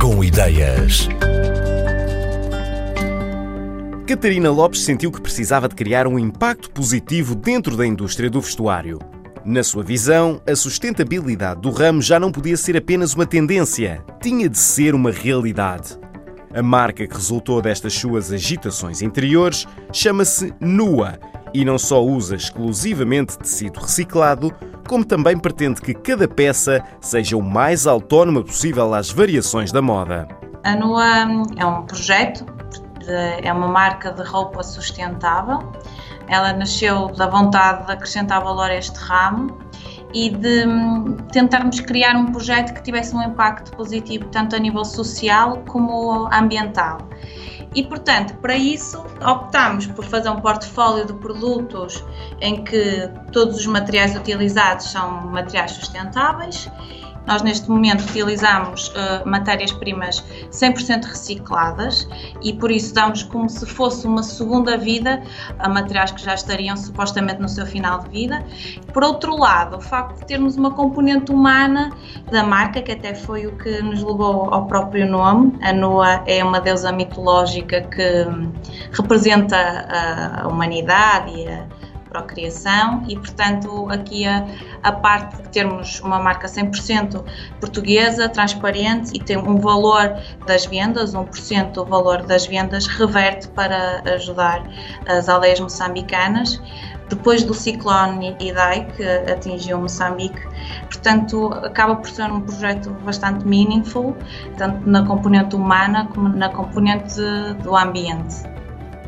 Com ideias. Catarina Lopes sentiu que precisava de criar um impacto positivo dentro da indústria do vestuário. Na sua visão, a sustentabilidade do ramo já não podia ser apenas uma tendência, tinha de ser uma realidade. A marca que resultou destas suas agitações interiores chama-se Nua e não só usa exclusivamente tecido reciclado, como também pretende que cada peça seja o mais autónoma possível às variações da moda. A Nua é um projeto, é uma marca de roupa sustentável. Ela nasceu da vontade de acrescentar valor a este ramo e de hum, tentarmos criar um projeto que tivesse um impacto positivo tanto a nível social como ambiental. E, portanto, para isso optamos por fazer um portfólio de produtos em que todos os materiais utilizados são materiais sustentáveis nós, neste momento, utilizamos uh, matérias-primas 100% recicladas e, por isso, damos como se fosse uma segunda vida a materiais que já estariam supostamente no seu final de vida. Por outro lado, o facto de termos uma componente humana da marca, que até foi o que nos levou ao próprio nome, a Noa é uma deusa mitológica que representa a humanidade e a procriação e, portanto, aqui a, a parte de termos uma marca 100% portuguesa, transparente e tem um valor das vendas, 1% do valor das vendas reverte para ajudar as aldeias moçambicanas depois do ciclone Idai que atingiu Moçambique. Portanto, acaba por ser um projeto bastante meaningful, tanto na componente humana como na componente do ambiente.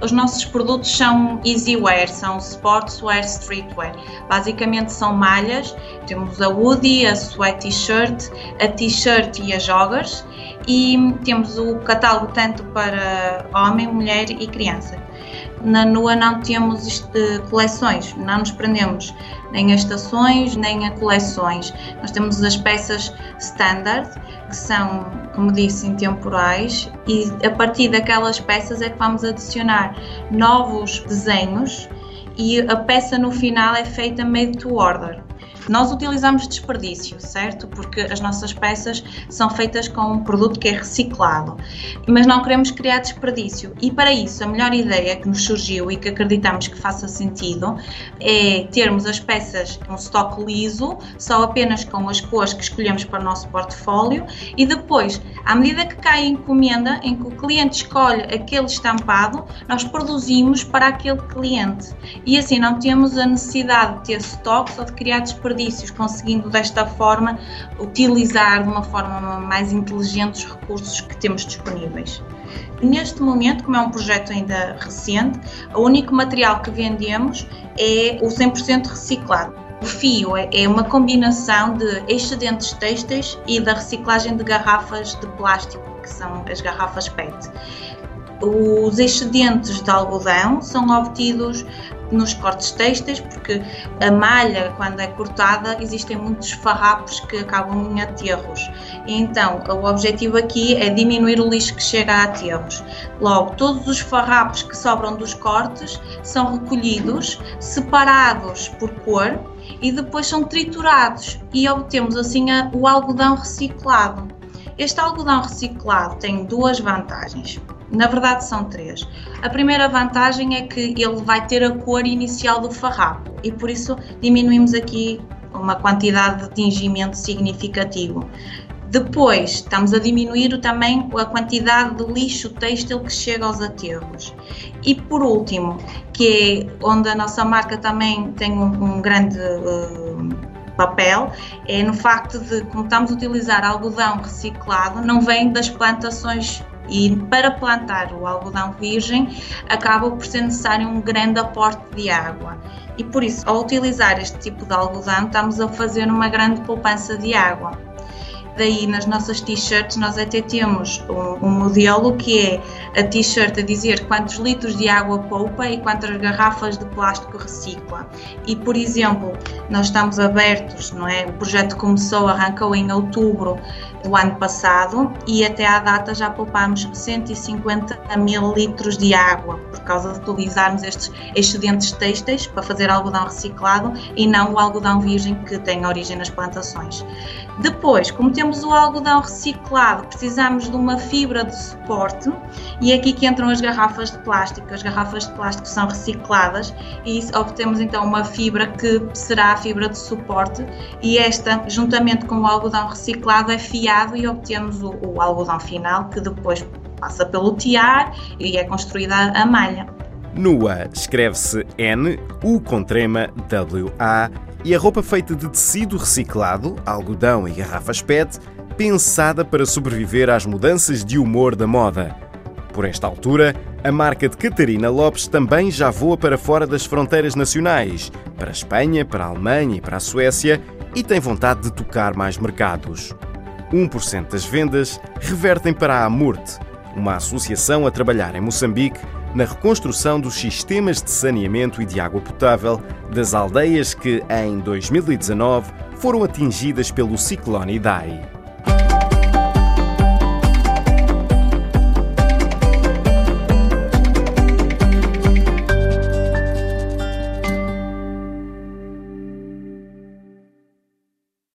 Os nossos produtos são easy wear, são sportswear, streetwear. Basicamente são malhas, temos a hoodie, a sweat t-shirt, a t-shirt e as joggers e temos o catálogo tanto para homem, mulher e criança. Na NUA não temos coleções, não nos prendemos nem a estações nem a coleções. Nós temos as peças standard, que são, como disse, intemporais, e a partir daquelas peças é que vamos adicionar novos desenhos e a peça no final é feita made to order. Nós utilizamos desperdício, certo? Porque as nossas peças são feitas com um produto que é reciclado, mas não queremos criar desperdício. E para isso, a melhor ideia que nos surgiu e que acreditamos que faça sentido é termos as peças um estoque liso, só apenas com as cores que escolhemos para o nosso portfólio e depois, à medida que cai a encomenda, em que o cliente escolhe aquele estampado, nós produzimos para aquele cliente. E assim não temos a necessidade de ter estoques ou de criar desperdício desperdícios, conseguindo desta forma utilizar de uma forma mais inteligente os recursos que temos disponíveis. Neste momento, como é um projeto ainda recente, o único material que vendemos é o 100% reciclado. O fio é, é uma combinação de excedentes têxteis e da reciclagem de garrafas de plástico, que são as garrafas PET. Os excedentes de algodão são obtidos nos cortes têxteis, porque a malha, quando é cortada, existem muitos farrapos que acabam em aterros. Então, o objetivo aqui é diminuir o lixo que chega a aterros. Logo, todos os farrapos que sobram dos cortes são recolhidos, separados por cor e depois são triturados e obtemos assim o algodão reciclado. Este algodão reciclado tem duas vantagens. Na verdade, são três. A primeira vantagem é que ele vai ter a cor inicial do farrapo e por isso diminuímos aqui uma quantidade de tingimento significativo. Depois, estamos a diminuir também a quantidade de lixo têxtil que chega aos aterros. E por último, que é onde a nossa marca também tem um, um grande uh, papel, é no facto de, como estamos a utilizar algodão reciclado, não vem das plantações e para plantar o algodão virgem acaba por ser necessário um grande aporte de água. E por isso, ao utilizar este tipo de algodão, estamos a fazer uma grande poupança de água. Daí nas nossas t-shirts nós até temos um, um, modelo que é a t-shirt a dizer quantos litros de água poupa e quantas garrafas de plástico recicla. E por exemplo, nós estamos abertos, não é? O projeto começou, arrancou em outubro do ano passado e até à data já poupamos 150 mil litros de água por causa de utilizarmos estes excedentes têxteis para fazer algodão reciclado e não o algodão virgem que tem origem nas plantações. Depois, como temos o algodão reciclado, precisamos de uma fibra de suporte e é aqui que entram as garrafas de plástico. As garrafas de plástico são recicladas e obtemos então uma fibra que será a fibra de suporte e esta, juntamente com o algodão reciclado, é fiado e obtemos o, o algodão final que depois passa pelo tiar e é construída a malha. Nua escreve-se N, U com trema, W, A e a roupa feita de tecido reciclado, algodão e garrafas PET, pensada para sobreviver às mudanças de humor da moda. Por esta altura, a marca de Catarina Lopes também já voa para fora das fronteiras nacionais, para a Espanha, para a Alemanha e para a Suécia, e tem vontade de tocar mais mercados. 1% das vendas revertem para a Amurte, uma associação a trabalhar em Moçambique na reconstrução dos sistemas de saneamento e de água potável das aldeias que, em 2019, foram atingidas pelo ciclone Idai.